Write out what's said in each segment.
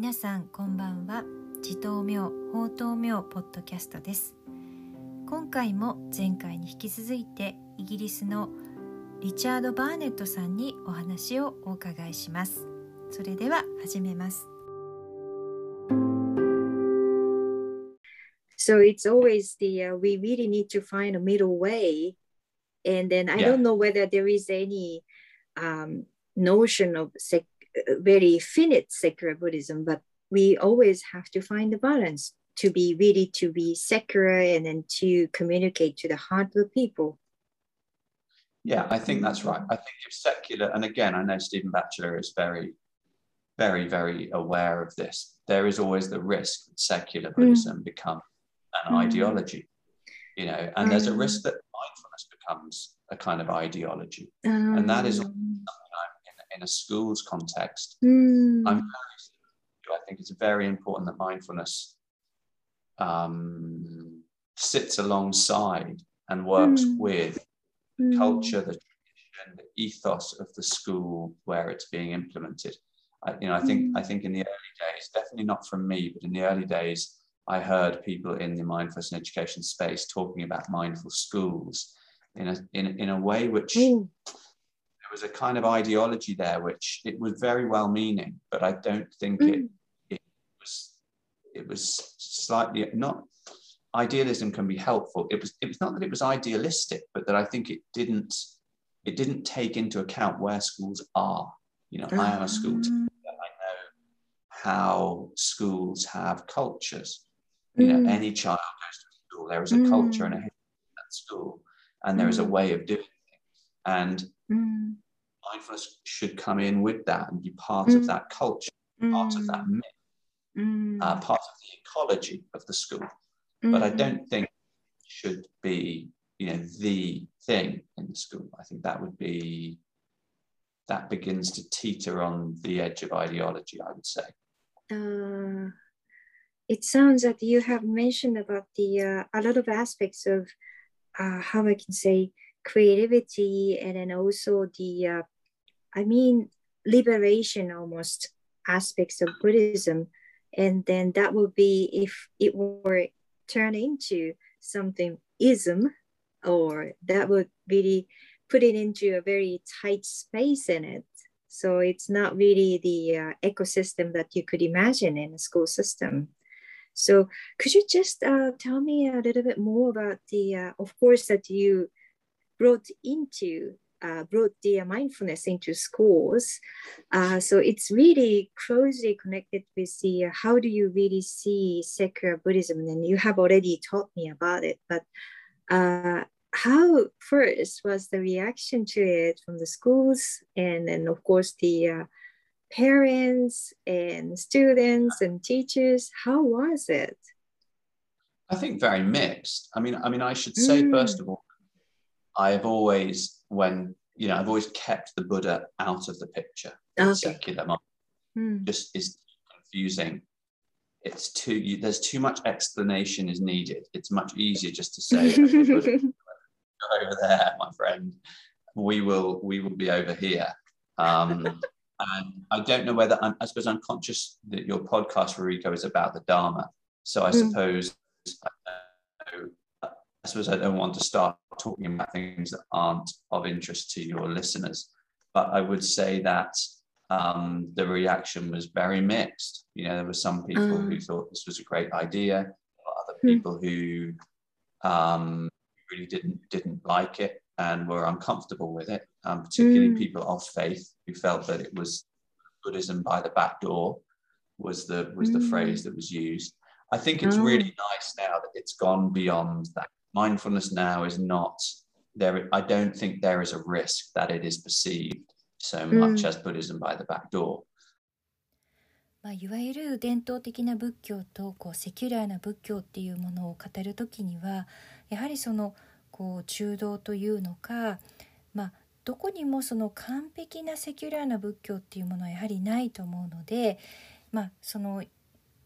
皆さんこんばんは自頭明法頭明ポッドキャストです今回も前回に引き続いてイギリスのリチャード・バーネットさんにお話をお伺いしますそれでは始めます So it's always the uh, we really need to find a middle way, and then I Yeah. don't know whether there is any um, notion of sec- uh, very finite secular Buddhism, but we always have to find the balance to be really to be secular and then to communicate to the heart of the people. Yeah, I think that's right. I think if secular, and again, I know Stephen Batchelor is very, very, very aware of this. There is always the risk that secular Buddhism becomes an Mm. ideology, you know, and there's a Mm. risk that mindfulness becomes a kind of ideology. And that is- Um, In, a school's context, mm, I'm I think it's very important that mindfulness um, sits alongside and works Mm. with mm, culture, the tradition, the ethos of the school where it's being implemented. I, you know, I think I think in the early days, definitely not from me, but in the early days, I heard people in the mindfulness and education space talking about mindful schools in a in, in a way which mm, was a kind of ideology there, which it was very well meaning, but I don't think it it was it was slightly not idealism can be helpful. It was it was not that it was idealistic, but that I think it didn't it didn't take into account where schools are. You know, I am a school teacher. I know how schools have cultures. You know, Mm. any child goes to school. There is a culture and a history at school, and there is a Mm. way of doing things. And mm, mindfulness should come in with that and be part of Mm. that culture, part of that myth, mm, uh, part of the ecology of the school. But I mm. don't think it should be, you know, the thing in the school. I think that would be that begins to teeter on the edge of ideology. I would say. uh, it sounds that you have mentioned about the uh, a lot of aspects of uh, how I can say creativity and then also the uh, I mean liberation almost aspects of Buddhism, and then that would be if it were turned into something ism, or that would really put it into a very tight space in it. So it's not really the uh, ecosystem that you could imagine in a school system. So could you just uh, tell me a little bit more about the, uh, of course, that you brought into, uh, brought the mindfulness into schools. Uh, so it's really closely connected with the, uh, how do you really see secular Buddhism? And you have already taught me about it, but uh, how first was the reaction to it from the schools and then of course the uh, parents and students and teachers how was it I think very mixed. I mean, I mean, I should say Mm. first of all, I've always, when you know, I've always kept the Buddha out of the picture. okay Secular. Hmm. just is confusing. It's too you, there's too much explanation is needed. It's much easier just to say "Okay, Buddha, go over there, my friend. We will we will be over here. Um, and I don't know whether I'm, I suppose I'm conscious that your podcast, Rico, is about the Dharma. So I Mm. suppose know, I suppose I don't want to start talking about things that aren't of interest to your listeners. But I would say that um, the reaction was very mixed. You know, there were some people who Mm. thought this was a great idea, other Hmm. people who um, really didn't didn't like it and were uncomfortable with it. Um, particularly Mm. people of faith who felt that it was Buddhism by the back door was the was the Mm. phrase that was used. I think it's Oh. really nice now that it's gone beyond that. Mindfulness now is not there. I don't think there is a risk that it is perceived so much Mm. as Buddhism by the back door. まあ、いわゆる伝統的な仏教とこうセキュラーな仏教っていうものを語る時にはやはりそのこう中道というのか、まあ、どこにもその完璧な secular な仏教っていうものはやはりないと思うので、まあ、その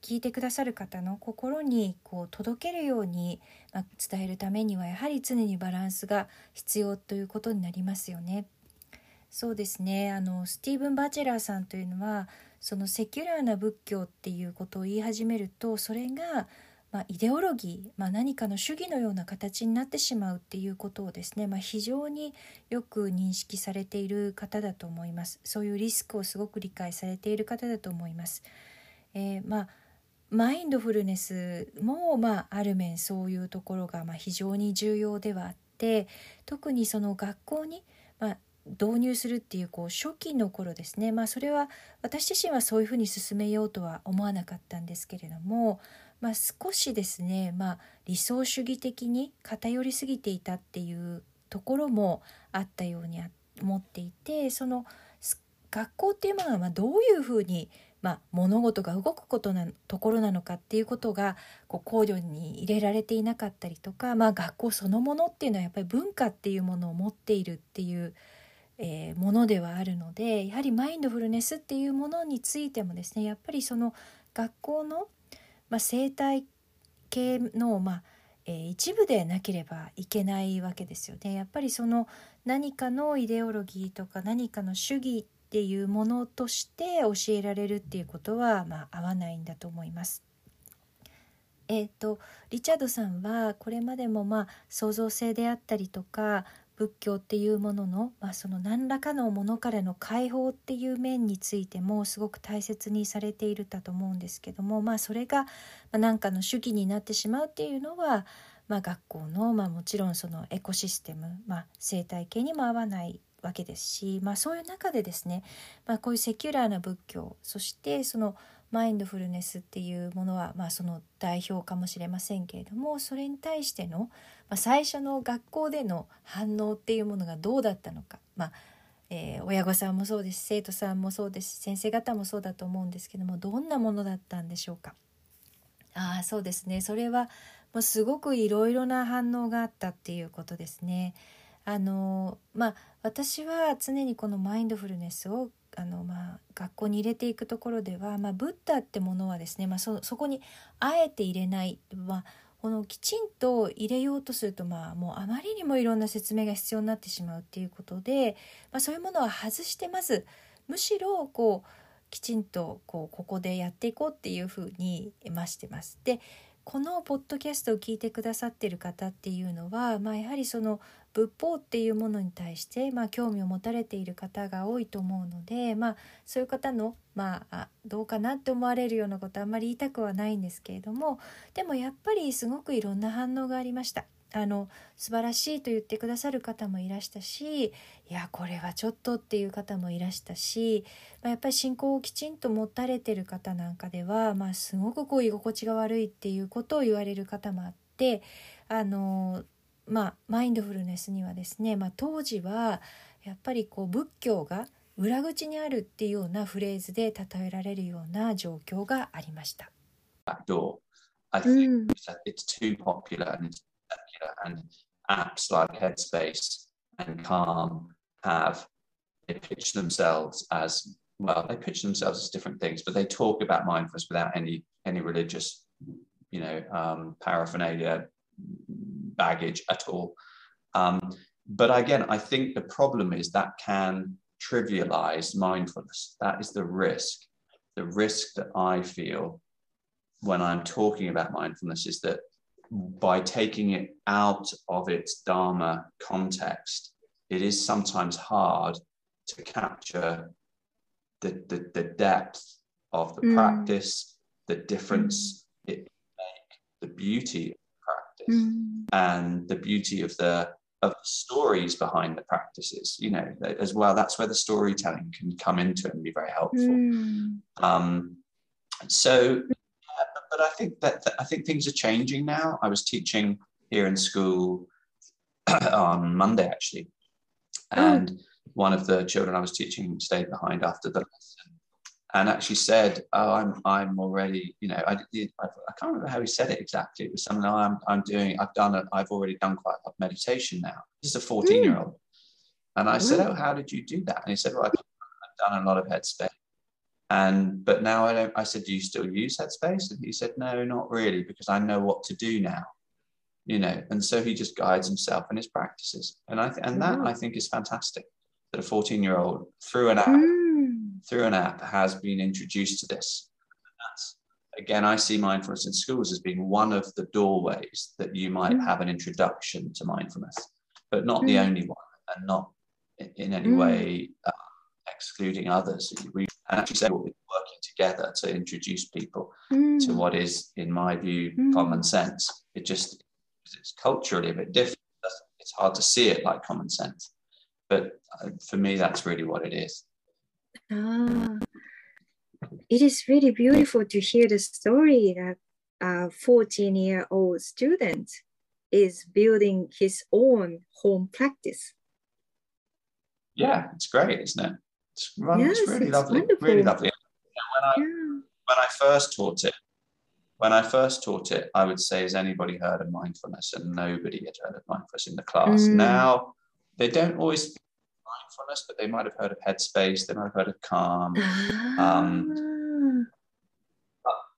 聞いてくださる方の心にこう届けるように、まあ、伝えるためにはやはり常にバランスが必要ということになりますよね。そうですねあのスティーブン・バチェラーさんというのはその secular な仏教っていうことを言い始めるとそれがまあ、イデオロギー、まあ、何かの主義のような形になってしまうっていうことをですね、まあ、非常によく認識されている方だと思いますそういうリスクをすごく理解されている方だと思います。えー、まあマインドフルネスも、まあ、ある面そういうところが、まあ、非常に重要ではあって特にその学校に、まあ、導入するっていうこう初期の頃ですね、まあ、それは私自身はそういうふうに進めようとは思わなかったんですけれども、まあ、少しですね、まあ、理想主義的に偏りすぎていたっていうところもあったように思っていてその学校っていうものはまどういうふうにまあ、物事が動くことなところなのかっていうことがこう考慮に入れられていなかったりとか、まあ、学校そのものっていうのはやっぱり文化っていうものを持っているっていう、えー、ものではあるのでやはりマインドフルネスっていうものについてもですねやっぱりその学校の、まあ、生態系の、まあえー、一部でなければいけないわけですよね。やっぱりその何かのイデオロギーとか何かの主義っていうものとして教えられるっていうことは、まあ、合わないんだと思います。えーと、リチャードさんはこれまでもまあ創造性であったりとか仏教っていうものの,、まあその何らかのものからの解放っていう面についてもすごく大切にされているだと思うんですけども、まあ、それが何かの主義になってしまうっていうのは、まあ、学校の、まあ、もちろんそのエコシステム、まあ、生態系にも合わないわけですし、まあ、そういう中でですね、まあ、こういうセキュラーな仏教そしてそのマインドフルネスっていうものは、まあ、その代表かもしれませんけれどもそれに対しての、まあ、最初の学校での反応っていうものがどうだったのか、まあえー、親御さんもそうです生徒さんもそうです先生方もそうだと思うんですけどもどんなものだったんでしょうか。ああそうですねそれはもうすごくいろいろな反応があったっていうことですね。あのまあ私は常にこのマインドフルネスをあの、まあ、学校に入れていくところでは、まあ、ブッダってものはですね、まあ、そそこにあえて入れない、まあ、このきちんと入れようとすると、まあ、もうあまりにもいろんな説明が必要になってしまうっていうことで、まあ、そういうものは外してまずむしろこうきちんとこうここでやっていこうっていうふうにましてます。でこのポッドキャストを聞いてくださってる方っていうのは、まあ、やはりその仏法っていうものに対して、まあ、興味を持たれている方が多いと思うので、まあ、そういう方の、まあ、どうかなって思われるようなことあんまり言いたくはないんですけれどもでもやっぱりすごくいろんな反応がありました。あの素晴らしいと言ってくださる方もいらしたしいやこれはちょっとっていう方もいらしたし、まあ、やっぱり信仰をきちんと持たれてる方なんかでは、まあ、すごくこう居心地が悪いっていうことを言われる方もあってあのまあ、マインドフルネスにはですね、まあ、当時はやっぱりこう仏教が裏口にあるっていうようなフレーズで例えられるような状況がありました。I think it's too popular and it's and apps like Headspace and Calm have they pitch themselves as well they pitch themselves as different things but they talk about mindfulness without any any religious you know um, paraphernalia baggage at all. Um, but again, I think the problem is that can trivialize mindfulness. That is the risk. The risk that I feel when I'm talking about mindfulness is that by taking it out of its Dharma context, it is sometimes hard to capture the, the, the depth of the mm. practice, the difference mm. it make, the beauty of practice mm. and the beauty of the of the stories behind the practices you know as well that's where the storytelling can come into it and be very helpful mm. um, so but i think that, that, i think things are changing now i was teaching here in school on monday actually oh. and mm. one of the children i was teaching stayed behind after the lesson and actually said, "Oh, I'm I'm already, you know, I, I, I can't remember how he said it exactly. It was something I'm I'm doing. I've done it. I've already done quite a lot of meditation now. This is a 14 year old, and I said, "Oh, how did you do that?" And he said, "Well, I've, I've done a lot of headspace." And but now I don't. I said, "Do you still use headspace?" And he said, "No, not really, because I know what to do now." You know, and so he just guides himself in his practices, and I th- and that I think is fantastic. That a 14 year old through an app. Mm through an app has been introduced to this. That's, again, I see mindfulness in schools as being one of the doorways that you might Mm. have an introduction to mindfulness, but not Mm. the only one, and not in, any Mm. way uh, excluding others. We and actually say we're working together to introduce people Mm. to what is, in my view, Mm. common sense. It just it's culturally a bit different. It's hard to see it like common sense, but uh, for me, that's really what it is. Ah, it is really beautiful to hear the story that a 14 year old student is building his own home practice. Yeah, it's great, isn't it? It's, well, it's really it's lovely, wonderful. really lovely. When I Yeah. when I first taught it, when I first taught it, I would say, has anybody heard of mindfulness? And nobody had heard of mindfulness in the class. Mm. Now they don't always think mindfulness, but they might have heard of Headspace, they might have heard of Calm. Um,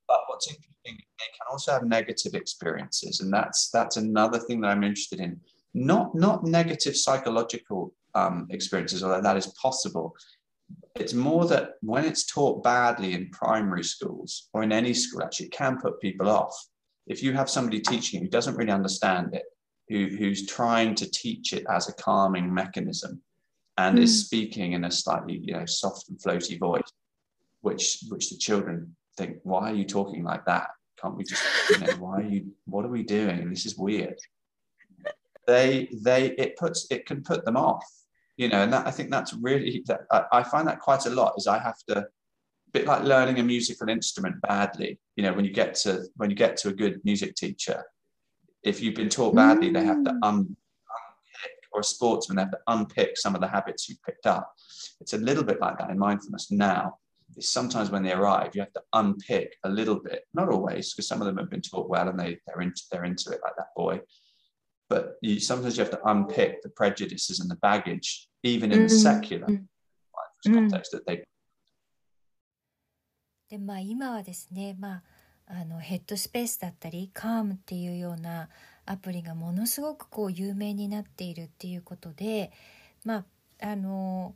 but what's interesting, they can also have negative experiences, and that's that's another thing that I'm interested in. Not not negative psychological um, experiences, although that is possible. It's more that when it's taught badly in primary schools or in any school, actually, it can put people off. If you have somebody teaching who doesn't really understand it, who, who's trying to teach it as a calming mechanism, and is Mm. speaking in a slightly you know soft and floaty voice, which which the children think, why are you talking like that? Can't we just, you know, why are you, what are we doing? This is weird. They, they, it puts, it can put them off, you know, and that, I think that's really, that, I, I find that quite a lot is I have to, a bit like learning a musical instrument badly, you know, when you get to, when you get to a good music teacher, if you've been taught badly, they have to Mm. un, unpick, or a sportsman, they have to unpick some of the habits you've picked up. It's a little bit like that in mindfulness now is sometimes when they arrive, you have to unpick a little bit, not always, because some of them have been taught well and they, they're into they're into it like that boy. But you sometimes you have to unpick the prejudices and the baggage, even in the Mm, secular mm, context that they でまあ今はですねまああのヘッドスペースだったりカームっていうようなアプリがものすごくこう有名になっているっていうことでまああの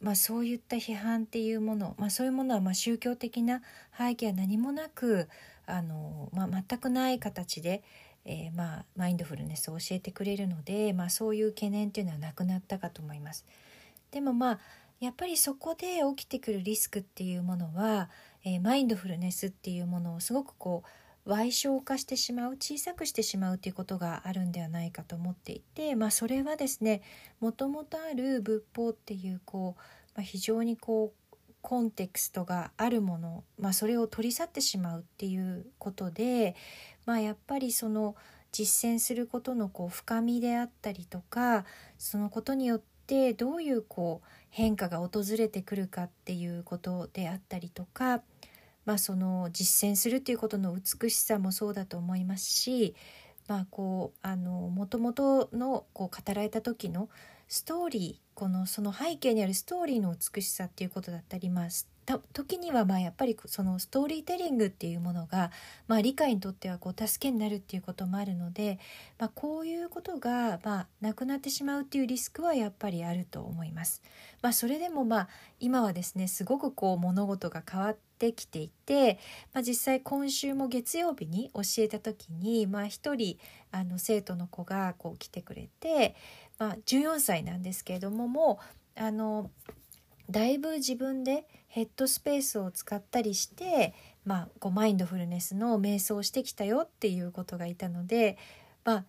まあそういった批判っていうもの、まあ、そういうものはまあ宗教的な背景は何もなくあの、まあ、全くない形で、えーまあ、マインドフルネスを教えてくれるので、まあ、そういう懸念っていうのはなくなったかと思います。でもまあやっぱりそこで起きてくるリスクっていうものは、えーマインドフルネスっていうものをすごくこう矮小化してしまう小さくしてしまうっていうことがあるんではないかと思っていて、まあ、それはですねもともとある仏法っていうこう、まあ、非常にこうコンテクストがあるもの、まあ、それを取り去ってしまうっていうことで、まあ、やっぱりその実践することのこう深みであったりとかそのことによってどういうこう変化が訪れてくるかっていうことであったりとか、まあ、その実践するっていうことの美しさもそうだと思いますし、まあ、こうあの元々のこう語られた時のストーリーこのその背景にあるストーリーの美しさっていうことだったり、まあ、時にはまあやっぱりそのストーリーテリングっていうものが、まあ、理解にとってはこう助けになるっていうこともあるので、まあ、こういうことがまあなくなってしまうっていうリスクはやっぱりあると思います。まあ、それでもまあ今はですねすごくこう物事が変わってきていて、まあ、実際今週も月曜日に教えた時に、まあ、一人あの生徒の子がこう来てくれて、まあ、14歳なんですけれどももうあのだいぶ自分でヘッドスペースを使ったりして、まあ、こうマインドフルネスの瞑想をしてきたよっていうことがいたので、まあ、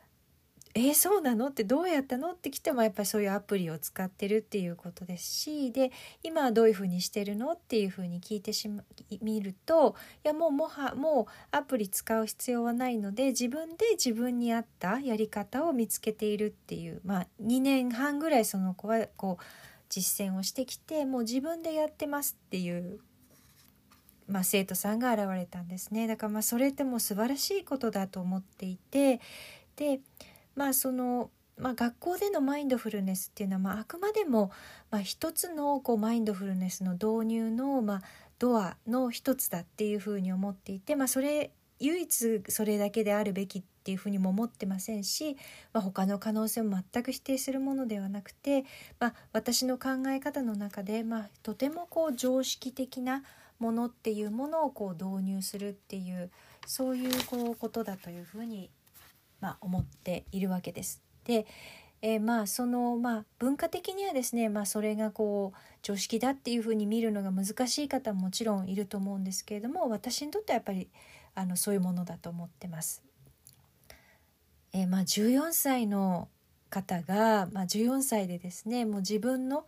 えー、そうなの？ってどうやったの？って来てもやっぱりそういうアプリを使ってるっていうことですしで今はどういうふうにしてるの？っていうふうに聞いてしまるといやもうもはもうアプリ使う必要はないので自分で自分に合ったやり方を見つけているっていう、まあ、2年半ぐらいその子はこう実践をしてきてもう自分でやってますっていう、まあ、生徒さんが現れたんですね。だからまあそれってもう素晴らしいことだと思っていてでまあその、まあ、学校でのマインドフルネスっていうのは、まあ、あくまでも、まあ、一つのこうマインドフルネスの導入の、まあ、ドアの一つだっていうふうに思っていて、まあ、それ唯一それだけであるべきっていうふうにも思ってませんし、まあ、他の可能性も全く否定するものではなくて、まあ、私の考え方の中で、まあ、とてもこう常識的なものっていうものをこう導入するっていうそういうこうことだというふうに、まあ、思っているわけです。でえー、まあそのまあ文化的にはですね、まあ、それがこう常識だっていうふうに見るのが難しい方ももちろんいると思うんですけれども私にとってはやっぱりあのそういうものだと思ってます。えー、まあ14歳の方が、まあ、14歳でですねもう自分の、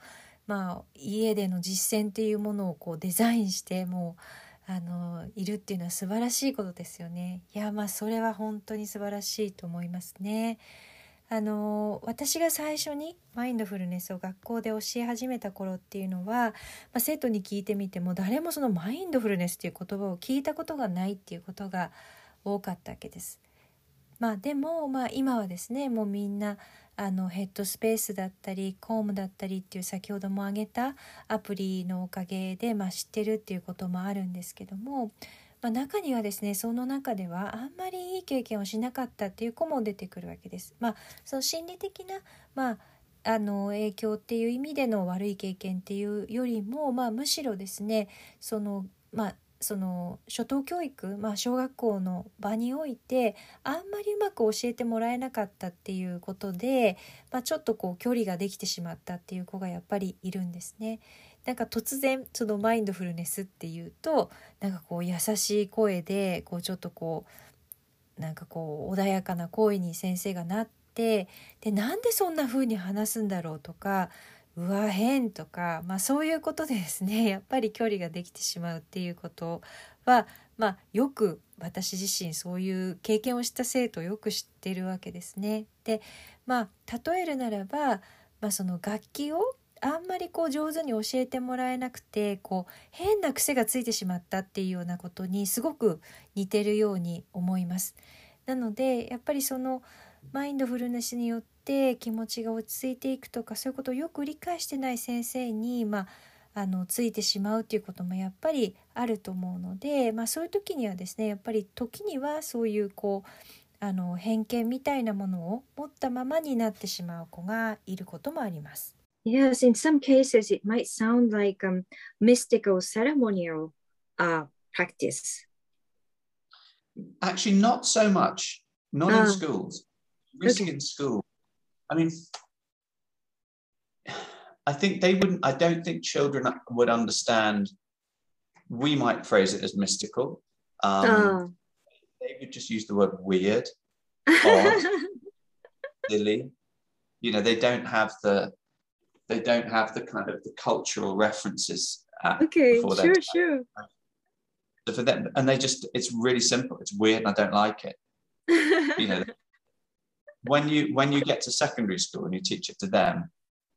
まあ、家での実践っていうものをこうデザインしてもうあのいるっていうのは素晴らしいことですよね。いやまあそれは本当に素晴らしいと思いますね。あの私が最初にマインドフルネスを学校で教え始めた頃っていうのは、まあ、生徒に聞いてみても誰もそのマインドフルネスっていう言葉を聞いたことがないっていうことが多かったわけです。まあ、でも、まあ、今はですねもうみんなあのヘッドスペースだったりコームだったりっていう先ほども挙げたアプリのおかげで、まあ、知ってるっていうこともあるんですけどもまあ、中にはですねその中ではあんまりいい経験をしなかったっていう子も出てくるわけです。まあ、その心理的な、まああの影響っていう意味での悪い経験っていうよりも、まあ、むしろですねその、まあ、その初等教育、まあ、小学校の場においてあんまりうまく教えてもらえなかったっていうことで、まあ、ちょっとこう距離ができてしまったっていう子がやっぱりいるんですね。なんか突然そのマインドフルネスっていうとなんかこう優しい声でこうちょっとこうなんかこう穏やかな声に先生がなってでなんでそんな風に話すんだろうとかうわ変とか、まあ、そういうことでですね やっぱり距離ができてしまうっていうことは、まあ、よく私自身そういう経験をした生徒をよく知ってるわけですね。でまあ例えるならば、まあ、その楽器をあんまりこう上手に教えてもらえなくてこう変な癖がついてしまったっていうようなことにすごく似てるように思います。なのでやっぱりそのマインドフルネスによって気持ちが落ち着いていくとかそういうことをよく理解してない先生に、まあ、あのついてしまうっていうこともやっぱりあると思うので、まあ、そういう時にはですねやっぱり時にはそういうこうあの偏見みたいなものを持ったままになってしまう子がいることもあります。Yes, in some cases, it might sound like um, mystical ceremonial uh, practice. Actually, not so much. Not uh, in ah. schools. Risk okay. in school. I mean, I think they wouldn't, I don't think children would understand. We might phrase it as mystical. Um, uh. They would just use the word weird, odd, silly. You know, they don't have the they don't have the kind of the cultural references. okay, sure, sure. So for them, and they just, it's really simple. It's weird, and I don't like it. you know, when you when you get to secondary school and you teach it to them,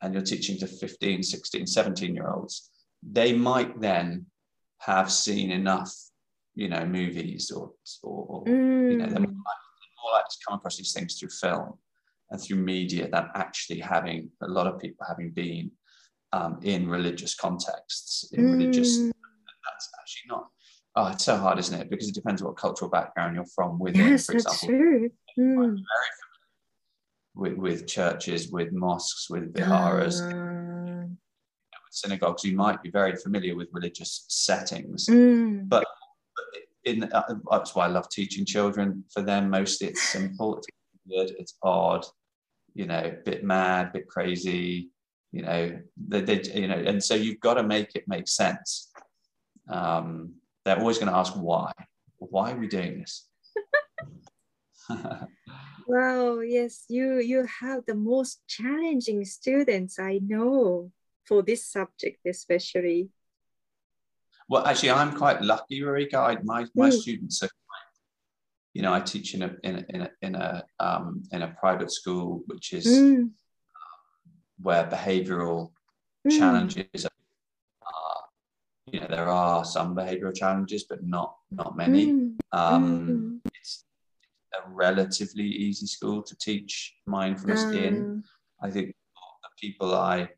and you're teaching to 15, 16, 17 year olds, they might then have seen enough, you know, movies or or, mm. you know, they're more more likely to come across these things through film and through media than actually having a lot of people having been um, in religious contexts, in mm. religious. That's actually not. Oh, it's so hard, isn't it? Because it depends what cultural background you're from within. Yes, for that's example, true. Mm. With, with churches, with mosques, with viharas, uh. with synagogues, you might be very familiar with religious settings, mm. but in uh, that's why I love teaching children. For them, mostly it's simple, it's good, it's odd, you know, a bit mad, a bit crazy, you know, they, they, you know, and so you've got to make it make sense. Um, they're always going to ask why. Why are we doing this? wow, yes, you you have the most challenging students I know for this subject, especially. Well, actually, I'm quite lucky, Rika. I, my my mm. students are you know, I teach in a in a in a in a, um, in a private school, which is mm. where behavioural mm. challenges are. You know, there are some behavioural challenges, but not not many. Mm. Um, it's a relatively easy school to teach mindfulness in. I think the people I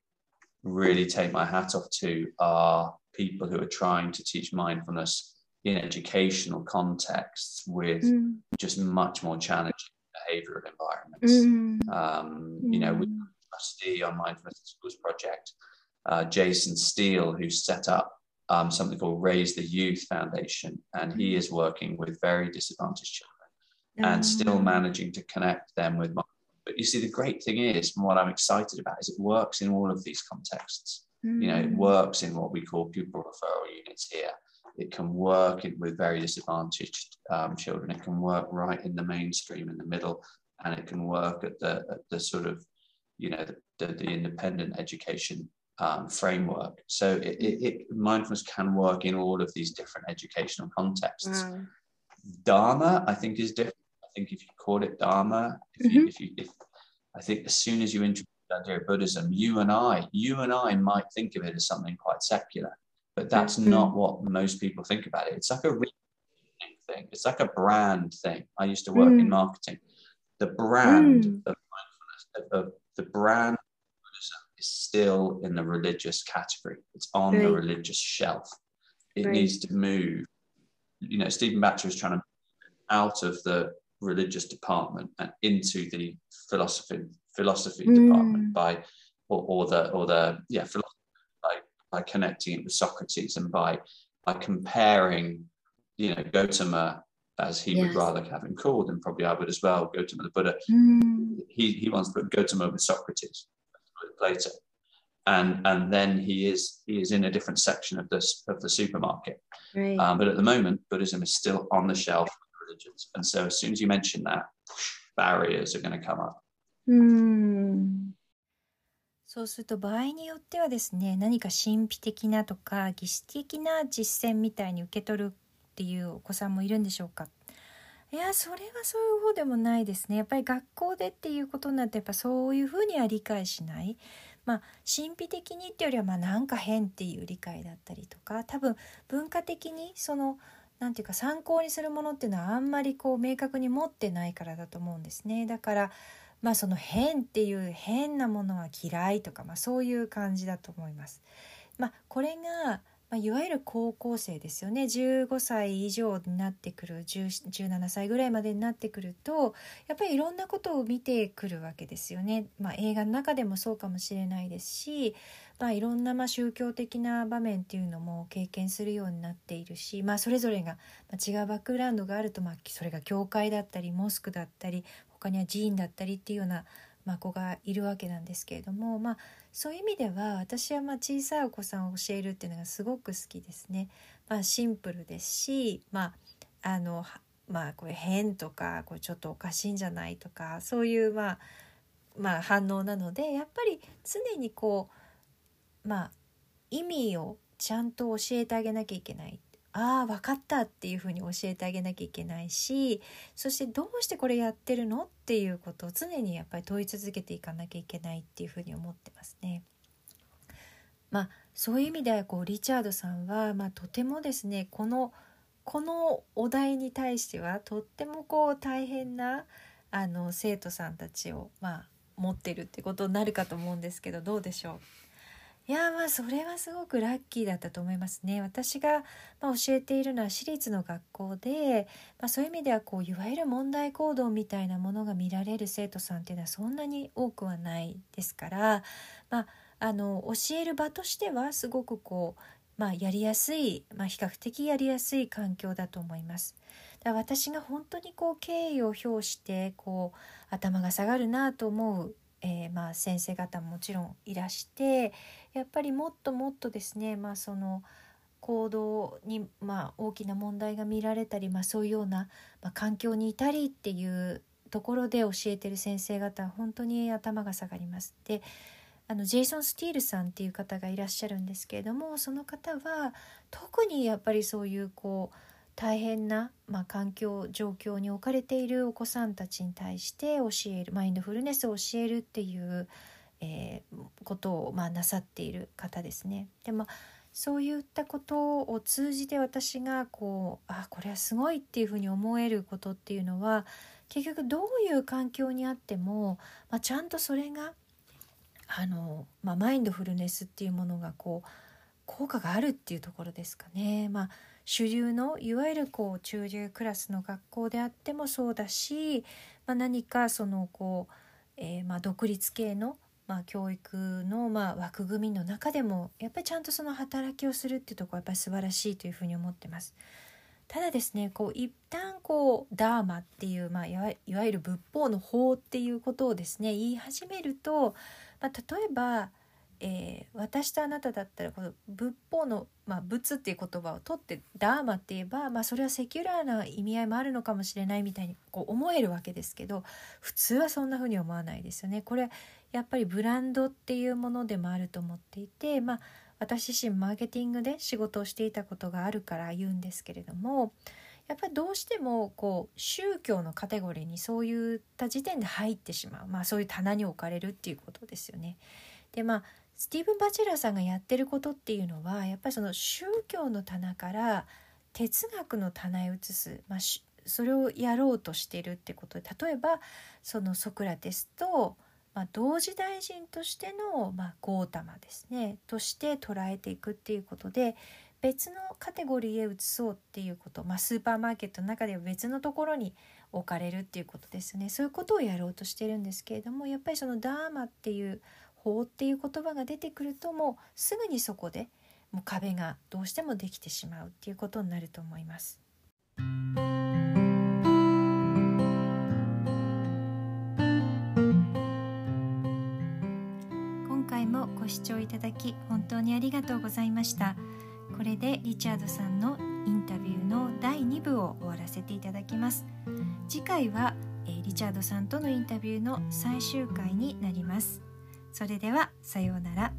really take my hat off to are people who are trying to teach mindfulness in educational contexts with mm. just much more challenging behavioral environments. Mm. Um, you know, with Mm. trustee on Mindfulness Schools Project, uh, Jason Steele, who set up um, something called Raise the Youth Foundation, and he is working with very disadvantaged children and still Ah. managing to connect them with. mind- But you see, the great thing is, and what I'm excited about, is it works in all of these contexts. You know, it Mm. works in what we call pupil referral units here. It can work in, with very disadvantaged um, children. It can work right in the mainstream in the middle, and it can work at the at the sort of, you know, the, the, the independent education um, framework. So it, it, it mindfulness can work in all of these different educational contexts. Wow. Dharma, I think, is different. I think if you call it Dharma, if you, Mhm. if you, if I think as soon as you introduce the idea of Buddhism, you and I, you and I might think of it as something quite secular, but that's Mhm. not what most people think about it. It's like a thing. It's like a brand thing. I used to work in Mm. marketing. The brand Mm. of mindfulness, of, of the brand of Buddhism is still in the religious category. It's on the religious shelf. It Right. needs to move. You know, Stephen Batcher is trying to out of the religious department and into the philosophy philosophy Mm. department by or, or the or the yeah philosophy by, by connecting it with Socrates and by by comparing you know Gotama as he would rather have him called and probably I would as well Gotama the Buddha Mm. he he wants to put Gautama with Socrates Plato and and then he is he is in a different section of this of the supermarket Right. um, but at the moment, Buddhism is still on the shelf religions. And so as soon as you mention that, barriers are going to come up. そうすると場合によってはですね何か神秘的なとか儀式的な実践みたいに受け取るっていうお子さんもいるんでしょうか？いやそれはそういう方でもないですねやっぱり学校でっていうことになってやっぱそういうふうには理解しないまあ神秘的にっていうよりはまあなんか変っていう理解だったりとか多分文化的にそのなんていうか参考にするものっていうのはあんまりこう明確に持ってないからだと思うんですねだからまあその変っていう変なものは嫌いとか、まあ、そういう感じだと思います。まあ、これが、まあ、いわゆる高校生ですよね15歳以上になってくる17歳ぐらいまでになってくるとやっぱりいろんなことを見てくるわけですよね。まあ、映画の中でもそうかもしれないですし、まあ、いろんなま宗教的な場面っていうのも経験するようになっているし、まあ、それぞれが違うバックグラウンドがあると、まあ、それが教会だったりモスクだったり他には寺院だったりっていうような、まあ、子がいるわけなんですけれども、まあ、そういう意味では私はまあ小さいお子さんを教えるっていうのがすごく好きですね。まあ、シンプルですし、まああのまあ、これ変とかこれちょっとおかしいんじゃないとかそういう、まあまあ、反応なのでやっぱり常にこう、まあ、意味をちゃんと教えてあげなきゃいけない。ああ分かったっていうふうに教えてあげなきゃいけないしそしてどうしてこれやってるのっていうことを常にやっぱり問い続けていかなきゃいけないっていうふうに思ってますね。まあそういう意味ではこうリチャードさんは、まあ、とてもですねこのこのお題に対してはとってもこう大変なあの生徒さんたちを、まあ、持ってるってことになるかと思うんですけどどうでしょう？いやまあそれはすごくラッキーだったと思いますね。私が、まあ、教えているのは私立の学校で、まあ、そういう意味ではこういわゆる問題行動みたいなものが見られる生徒さんっていうのはそんなに多くはないですから、まあ、あの教える場としてはすごくこう、まあ、やりやすい、まあ、比較的やりやすい環境だと思います。だ私が本当にこう敬意を表してこう頭が下がるなと思うえーまあ先生方ももちろんいらしてやっぱりもっともっとですね、まあ、その行動に、まあ、大きな問題が見られたり、まあ、そういうような、まあ、環境にいたりっていうところで教えてる先生方は本当に頭が下がります。であのジェイソン・スティールさんっていう方がいらっしゃるんですけれどもその方は特にやっぱりそういうこう大変な、まあ、環境状況に置かれているお子さんたちに対して教えるマインドフルネスを教えるっていう、えーことを、まあ、なさっている方ですね。でもそういったことを通じて私がこうあこれはすごいっていうふうに思えることっていうのは結局どういう環境にあっても、まあ、ちゃんとそれがあの、まあ、マインドフルネスっていうものがこう効果があるっていうところですかね。まあ主流のいわゆるこう中流クラスの学校であってもそうだし、まあ、何かそのこう、えー、まあ独立系のまあ、教育のまあ枠組みの中でもやっぱりちゃんとその働きをするっていうとこはやっぱり素晴らしいというふうに思ってます。ただですねこう一旦こうダーマっていう、まあ、いわゆる仏法の法っていうことをですね言い始めると、まあ、例えばえー、私とあなただったらこの仏法の、まあ、仏っていう言葉を取ってダーマって言えば、まあ、それはセキュラーな意味合いもあるのかもしれないみたいにこう思えるわけですけど普通はそんな風に思わないですよね。これやっぱりブランドっていうものでもあると思っていて、まあ、私自身マーケティングで仕事をしていたことがあるから言うんですけれどもやっぱりどうしてもこう宗教のカテゴリーにそういった時点で入ってしまう、まあ、そういう棚に置かれるっていうことですよね。でまあスティーブン・バチェラーさんがやってることっていうのはやっぱりその宗教の棚から哲学の棚へ移す、まあ、それをやろうとしてるってこと。で例えばそのソクラテスと、まあ、同時大臣としての、まあ、ゴータマですね。として捉えていくっていうことで別のカテゴリーへ移そうっていうこと、まあ、スーパーマーケットの中では別のところに置かれるっていうことですね。そういうことをやろうとしてるんですけれどもやっぱりそのダーマっていう法っていう言葉が出てくるともうすぐにそこでもう壁がどうしてもできてしまうっていうことになると思います。今回もご視聴いただき本当にありがとうございました。これでリチャードさんのインタビューの第2部を終わらせていただきます。次回はリチャードさんとのインタビューの最終回になります。それではさようなら。